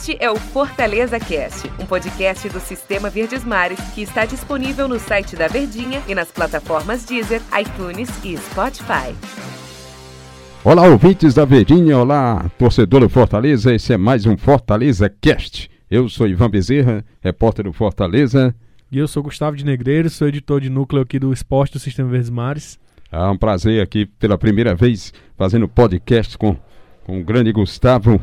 Este é o Fortaleza Cast, um podcast do Sistema Verdes Mares que está disponível no site da Verdinha e nas plataformas Deezer, iTunes e Spotify. Olá, ouvintes da Verdinha, olá, torcedor do Fortaleza, esse é mais um Fortaleza Cast. Eu sou Ivan Bezerra, repórter do Fortaleza. E eu sou Gustavo de Negreiro, sou editor de núcleo aqui do Esporte do Sistema Verdes Mares. É um prazer aqui pela primeira vez fazendo podcast com, com o grande Gustavo.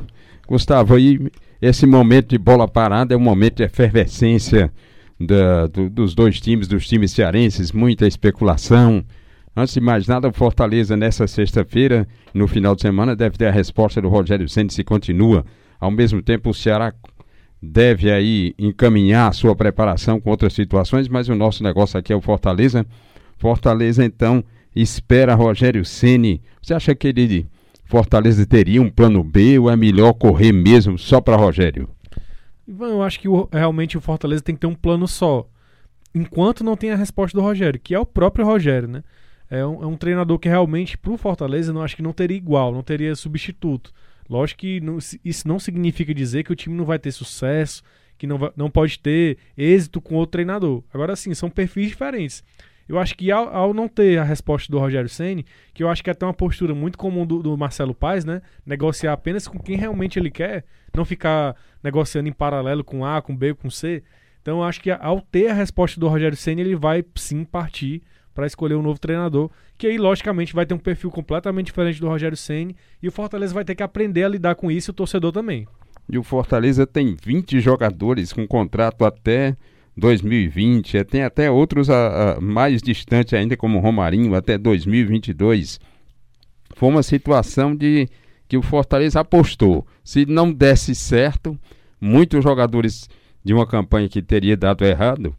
Gustavo, aí esse momento de bola parada é um momento de efervescência da, do, dos dois times, dos times cearenses, muita especulação. Antes de mais nada, o Fortaleza nessa sexta-feira, no final de semana, deve ter a resposta do Rogério Senna se continua. Ao mesmo tempo, o Ceará deve aí encaminhar a sua preparação com outras situações, mas o nosso negócio aqui é o Fortaleza. Fortaleza, então, espera Rogério Ceni. Você acha que ele Fortaleza teria um plano B ou é melhor correr mesmo só para Rogério? Ivan, eu acho que o, realmente o Fortaleza tem que ter um plano só. Enquanto não tem a resposta do Rogério, que é o próprio Rogério, né? É um, é um treinador que realmente, para o Fortaleza, não acho que não teria igual, não teria substituto. Lógico que não, isso não significa dizer que o time não vai ter sucesso, que não, vai, não pode ter êxito com outro treinador. Agora sim, são perfis diferentes. Eu acho que ao, ao, não ter a resposta do Rogério Ceni, que eu acho que é até uma postura muito comum do, do, Marcelo Paes, né? Negociar apenas com quem realmente ele quer, não ficar negociando em paralelo com A, com B, com C. Então eu acho que ao ter a resposta do Rogério Ceni, ele vai sim partir para escolher um novo treinador, que aí logicamente vai ter um perfil completamente diferente do Rogério Ceni e o Fortaleza vai ter que aprender a lidar com isso e o torcedor também. E o Fortaleza tem 20 jogadores com contrato até 2020, é, tem até outros a, a, mais distantes ainda, como Romarinho, até 2022. Foi uma situação de que o Fortaleza apostou. Se não desse certo, muitos jogadores de uma campanha que teria dado errado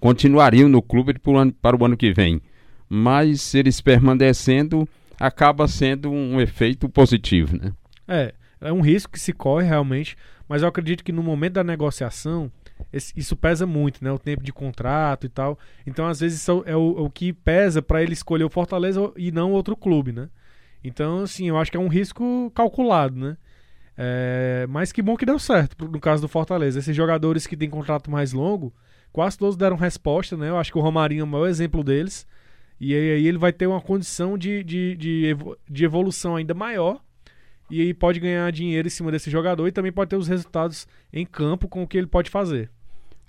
continuariam no clube para o ano que vem. Mas eles permanecendo, acaba sendo um efeito positivo, né? É, é um risco que se corre realmente, mas eu acredito que no momento da negociação esse, isso pesa muito, né? O tempo de contrato e tal. Então, às vezes, isso é o, é o que pesa para ele escolher o Fortaleza e não outro clube, né? Então, assim, eu acho que é um risco calculado, né? É, mas que bom que deu certo no caso do Fortaleza. Esses jogadores que têm contrato mais longo, quase todos deram resposta, né? Eu acho que o Romarinho é o maior exemplo deles. E aí ele vai ter uma condição de, de, de, de evolução ainda maior e aí pode ganhar dinheiro em cima desse jogador e também pode ter os resultados em campo com o que ele pode fazer.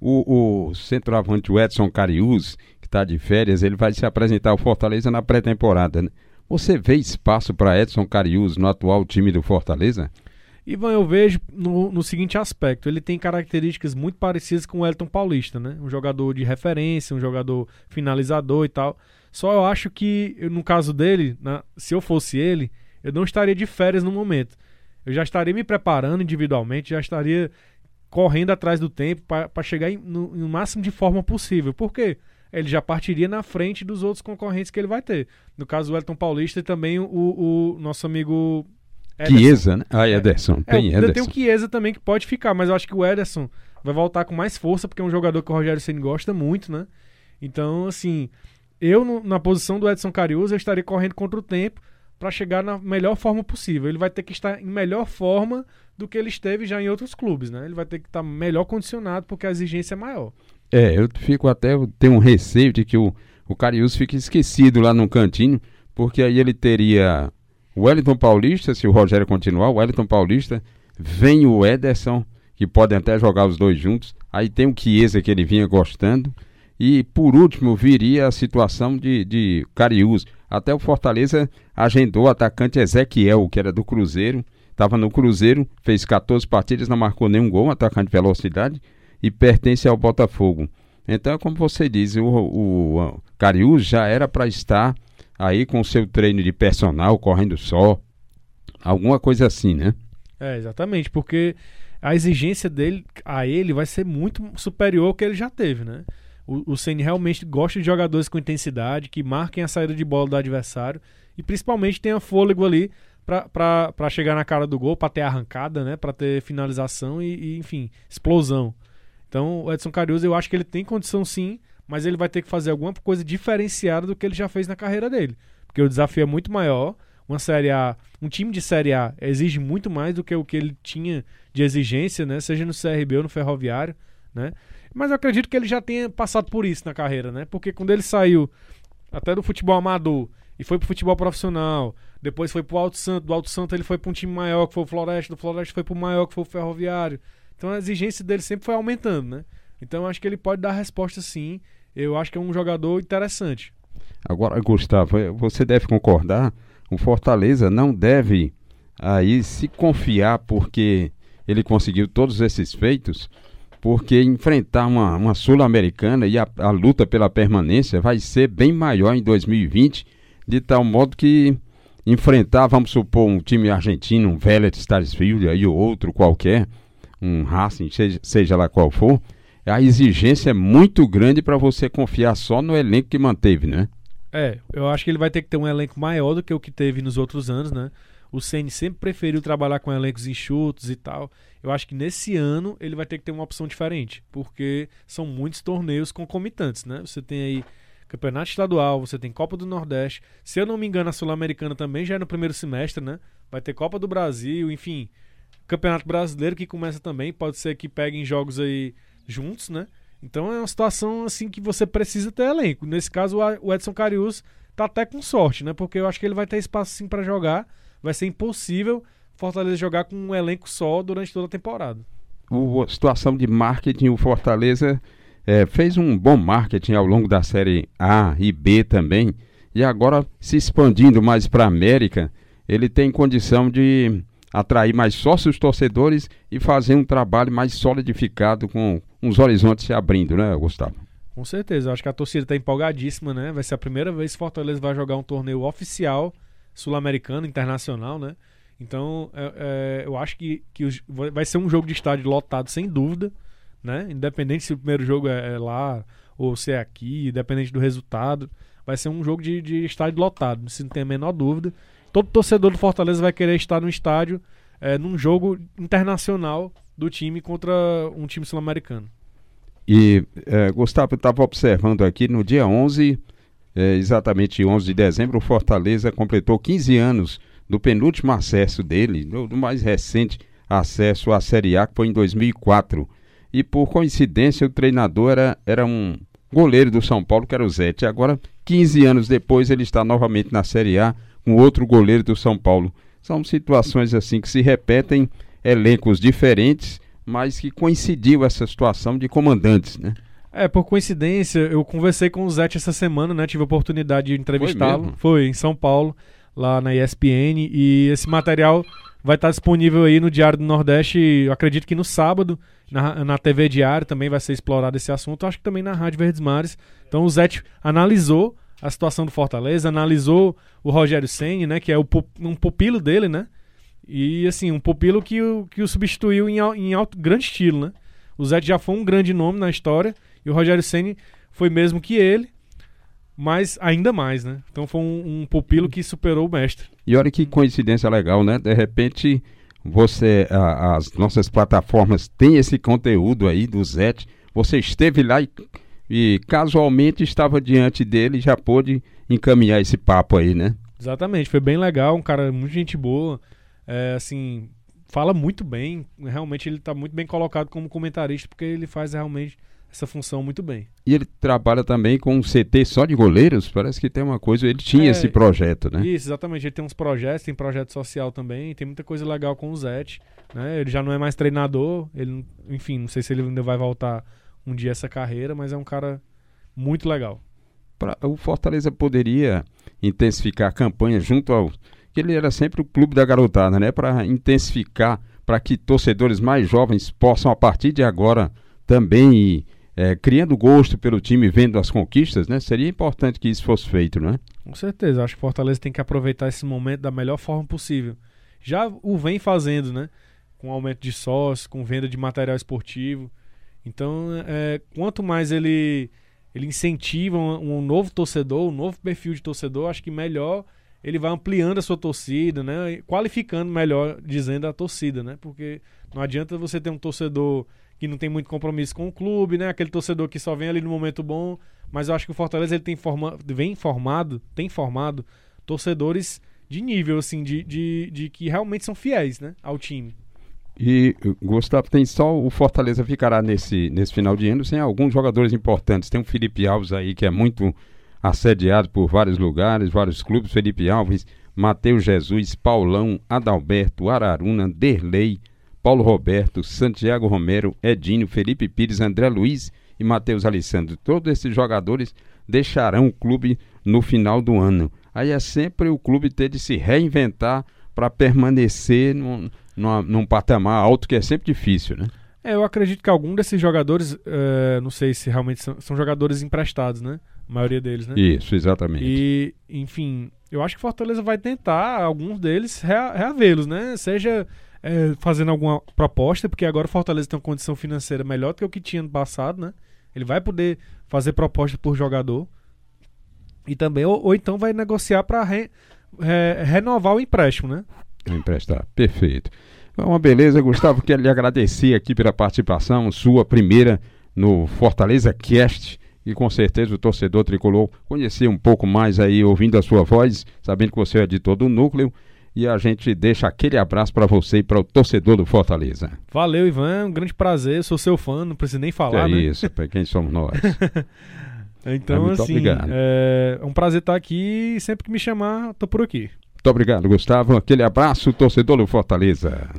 O, o centroavante Edson Carius, que está de férias, ele vai se apresentar ao Fortaleza na pré-temporada. Né? Você vê espaço para Edson Carius no atual time do Fortaleza? Ivan, eu vejo no, no, seguinte aspecto: ele tem características muito parecidas com o Elton Paulista, né? Um jogador de referência, um jogador finalizador e tal. Só eu acho que, no caso dele, na, se eu fosse ele, eu não estaria de férias no momento. Eu já estaria me preparando individualmente, já estaria correndo atrás do tempo para chegar em, no, no, máximo de forma possível. Por quê? Ele já partiria na frente dos outros concorrentes que ele vai ter. No caso do Elton Paulista e também o, o nosso amigo. Ederson. Chiesa, né? Ah, Ederson. É, tem é, Ederson. Tem o Chiesa também que pode ficar, mas eu acho que o Ederson vai voltar com mais força, porque é um jogador que o Rogério Senna gosta muito, né? Então, assim, eu no, na posição do Edson Cariuso, eu estaria correndo contra o tempo para chegar na melhor forma possível. Ele vai ter que estar em melhor forma do que ele esteve já em outros clubes, né? Ele vai ter que estar melhor condicionado porque a exigência é maior. É, eu fico até, eu tenho um receio de que o, o Carius fique esquecido lá no cantinho, porque aí ele teria o Wellington Paulista, se o Rogério continuar, o Wellington Paulista, vem o Ederson, que podem até jogar os dois juntos, aí tem o Chiesa que ele vinha gostando, e por último viria a situação de, de Carius. Até o Fortaleza agendou o atacante Ezequiel, que era do Cruzeiro. Estava no Cruzeiro, fez 14 partidas, não marcou nenhum gol, atacante de velocidade, e pertence ao Botafogo. Então, como você diz, o, o, o Cariús já era para estar aí com o seu treino de personal, correndo só, alguma coisa assim, né? É, exatamente, porque a exigência dele a ele vai ser muito superior ao que ele já teve, né? O, Ceni realmente gosta de jogadores com intensidade, que marquem a saída de bola do adversário e principalmente tenha fôlego ali para chegar na cara do gol, para ter arrancada, né? Para ter finalização e, e, enfim, explosão. Então, o Edson Carius, eu acho que ele tem condição sim, mas ele vai ter que fazer alguma coisa diferenciada do que ele já fez na carreira dele, porque o desafio é muito maior. uma Série A, um time de Série A exige muito mais do que o que ele tinha de exigência, né? Seja no CRB ou no Ferroviário, né? Mas eu acredito que ele já tenha passado por isso na carreira, né? Porque quando ele saiu até do futebol amador e foi pro futebol profissional, depois foi pro Alto Santo, do Alto Santo ele foi para um time maior que foi o Floresta, do Floresta foi pro maior que foi o Ferroviário. Então a exigência dele sempre foi aumentando, né? Então eu acho que ele pode dar resposta sim. Eu acho que é um jogador interessante. Agora, Gustavo, é, você deve concordar, o Fortaleza não deve aí se confiar porque ele conseguiu todos esses feitos, porque enfrentar uma, uma Sul-Americana e a, a, luta pela permanência vai ser bem maior em 2020, de tal modo que enfrentar, vamos supor, um time argentino, um Vélez Starsfield ou outro qualquer, um Racing, seja, seja lá qual for, a exigência é muito grande para você confiar só no elenco que manteve, né? É, eu acho que ele vai ter que ter um elenco maior do que o que teve nos outros anos, né? O Ceni sempre preferiu trabalhar com elencos enxutos e tal. Eu acho que nesse ano ele vai ter que ter uma opção diferente, porque são muitos torneios concomitantes, né? Você tem aí Campeonato Estadual, você tem Copa do Nordeste. Se eu não me engano, a Sul-Americana também já é no primeiro semestre, né? Vai ter Copa do Brasil, enfim. Campeonato Brasileiro que começa também, pode ser que peguem jogos aí juntos, né? Então é uma situação assim que você precisa ter elenco. Nesse caso, o Edson Carius tá até com sorte, né? Porque eu acho que ele vai ter espaço sim para jogar. Vai ser impossível Fortaleza jogar com um elenco só durante toda a temporada. O, a situação de marketing, o Fortaleza é, fez um bom marketing ao longo da série A e B também. E agora, se expandindo mais para a América, ele tem condição de atrair mais sócios torcedores e fazer um trabalho mais solidificado com uns horizontes se abrindo, né, Gustavo? Com certeza, acho que a torcida está empolgadíssima, né? Vai ser a primeira vez que Fortaleza vai jogar um torneio oficial sul-americano, internacional, né? Então, é, é, eu acho que, que os, vai ser um jogo de estádio lotado, sem dúvida, né? Independente se o primeiro jogo é, é lá ou se é aqui, independente do resultado, vai ser um jogo de, de estádio lotado, se não tem a menor dúvida todo torcedor do Fortaleza vai querer estar no estádio é, num jogo internacional do time contra um time sul-americano. E, é, Gustavo, eu estava observando aqui, no dia 11, é, exatamente 11 de dezembro, o Fortaleza completou 15 anos do penúltimo acesso dele, do, do mais recente acesso à Série A, que foi em 2004. E por coincidência, o treinador era, era um goleiro do São Paulo, que era o Zete. Agora, 15 anos depois, ele está novamente na Série A com outro goleiro do São Paulo. São situações assim que se repetem, elencos diferentes, mas que coincidiu essa situação de comandantes, né? É, por coincidência, eu conversei com o Zete essa semana, né? Tive a oportunidade de entrevistá-lo. Foi, Foi, em São Paulo, lá na ESPN. E esse material vai estar disponível aí no Diário do Nordeste, acredito que no sábado, na, na TV Diário também vai ser explorado esse assunto. Acho que também na Rádio Verdes Mares. Então o Zete analisou a situação do Fortaleza, analisou o Rogério Senni, né, que é o, um pupilo dele, né? E assim, um pupilo que o, que o substituiu em, em alto, grande estilo, né? O Zé já foi um grande nome na história e o Rogério Senni foi mesmo que ele, mas ainda mais, né? Então foi um, um pupilo que superou o mestre. E olha que coincidência legal, né? De repente você, a, as nossas plataformas têm esse conteúdo aí do Zé. Você esteve lá e e casualmente estava diante dele e já pôde encaminhar esse papo aí, né? Exatamente, foi bem legal, um cara muito gente boa, é, assim, fala muito bem, realmente ele está muito bem colocado como comentarista porque ele faz realmente essa função muito bem. E ele trabalha também com um CT só de goleiros? Parece que tem uma coisa, ele tinha é, esse projeto, né? Isso, exatamente, ele tem uns projetos, tem projeto social também, tem muita coisa legal com o Zete, né? Ele já não é mais treinador, ele, enfim, não sei se ele ainda vai voltar um dia essa carreira, mas é um cara muito legal. Pra, o Fortaleza poderia intensificar a campanha junto ao. que ele era sempre o clube da garotada, né? Para intensificar, para que torcedores mais jovens possam, a partir de agora, também ir é, criando gosto pelo time, vendo as conquistas, né? Seria importante que isso fosse feito, né? Com certeza. Acho que o Fortaleza tem que aproveitar esse momento da melhor forma possível. Já o vem fazendo, né? Com aumento de sócios, com venda de material esportivo. Então, é, quanto mais ele, ele incentiva um, um, novo torcedor, um novo perfil de torcedor, acho que melhor ele vai ampliando a sua torcida, né? Qualificando melhor, dizendo a torcida, né? Porque não adianta você ter um torcedor que não tem muito compromisso com o clube, né? Aquele torcedor que só vem ali no momento bom. Mas eu acho que o Fortaleza ele tem forma, vem formado, tem formado torcedores de nível, assim, de, de, de que realmente são fiéis, né, ao time. E, Gustavo, tem só o Fortaleza ficará nesse, nesse final de ano sem alguns jogadores importantes. Tem o Felipe Alves aí, que é muito assediado por vários lugares, vários clubes. Felipe Alves, Matheus Jesus, Paulão, Adalberto, Araruna, Derlei, Paulo Roberto, Santiago Romero, Edinho, Felipe Pires, André Luiz e Matheus Alessandro. Todos esses jogadores deixarão o clube no final do ano. Aí é sempre o clube ter de se reinventar para permanecer num, numa, num patamar alto que é sempre difícil, né? É, eu acredito que algum desses jogadores, uh, não sei se realmente são, são, jogadores emprestados, né? A maioria deles, né? Isso, exatamente. E, enfim, eu acho que Fortaleza vai tentar, alguns deles, rea reavê-los, né? Seja é, fazendo alguma proposta, porque agora o Fortaleza tem uma condição financeira melhor do que o que tinha no passado, né? Ele vai poder fazer proposta por jogador. E também, ou, ou então vai negociar para re, re, renovar o empréstimo, né? Emprestar, perfeito. Uma beleza, Gustavo, quero lhe agradecer aqui pela participação, sua primeira no Fortaleza Cast. E com certeza o torcedor tricolor conhecer um pouco mais aí, ouvindo a sua voz, sabendo que você é de todo o núcleo. E a gente deixa aquele abraço para você e para o torcedor do Fortaleza. Valeu, Ivan. Um grande prazer. Sou seu fã, não preciso nem falar. É né? isso, para quem somos nós. então, é assim, é um prazer estar aqui e sempre que me chamar, tô por aqui. Muito obrigado, Gustavo. Aquele abraço, torcedor do Fortaleza.